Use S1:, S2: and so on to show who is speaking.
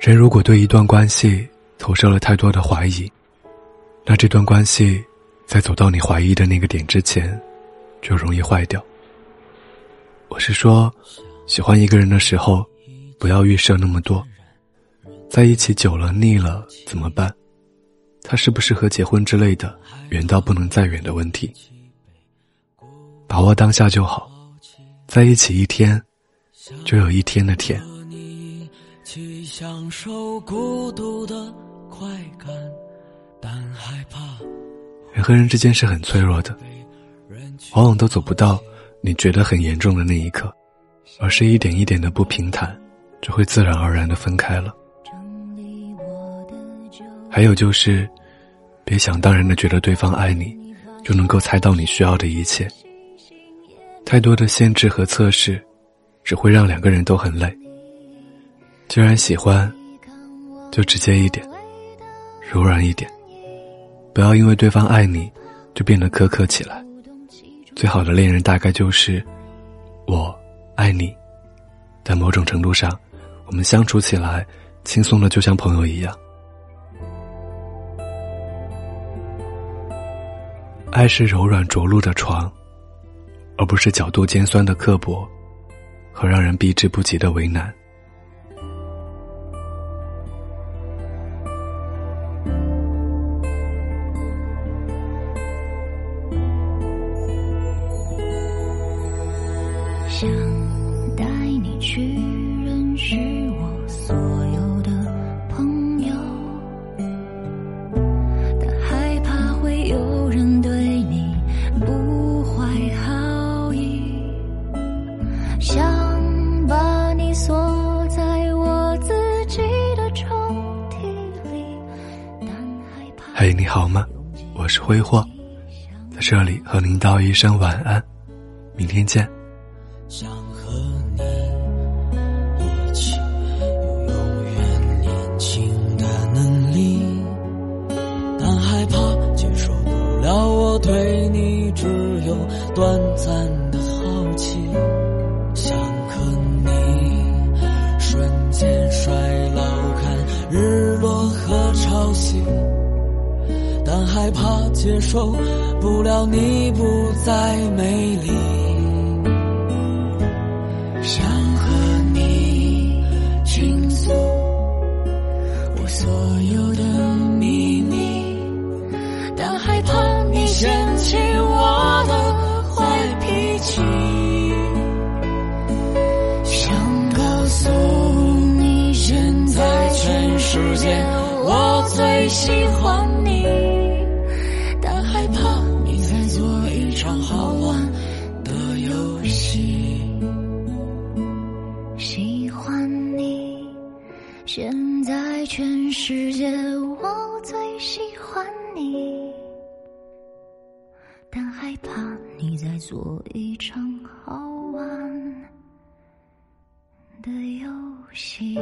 S1: 人如果对一段关系投射了太多的怀疑，那这段关系在走到你怀疑的那个点之前，就容易坏掉。我是说，喜欢一个人的时候，不要预设那么多。在一起久了腻了怎么办？他适不适合结婚之类的，远到不能再远的问题。把握当下就好，在一起一天，就有一天的甜。人和人之间是很脆弱的，往往都走不到你觉得很严重的那一刻，而是一点一点的不平坦，就会自然而然的分开了。还有就是，别想当然的觉得对方爱你，就能够猜到你需要的一切。太多的限制和测试，只会让两个人都很累。既然喜欢，就直接一点，柔软一点，不要因为对方爱你，就变得苛刻起来。最好的恋人大概就是我爱你，但某种程度上，我们相处起来轻松的就像朋友一样。爱是柔软着陆的床。而不是角度尖酸的刻薄，和让人避之不及的为难。
S2: 想带你去认识我所有的朋友，但害怕会有人对你不怀好意。想把你锁在我自己的抽屉里，但害怕。
S1: 嘿，你好吗？我是挥霍，在这里和您道一声晚安，明天见。
S3: 想和你一起有永远年轻的能力，但害怕接受不了我对你只有短暂的好奇。
S2: 想和你瞬间衰老，看日落和潮汐。但害怕接受不了你不再美丽，世界。我最喜欢你，但害怕你在做一场好玩的游戏。喜欢你，现在全世界我最喜欢你，但害怕你在做一场好玩的游戏。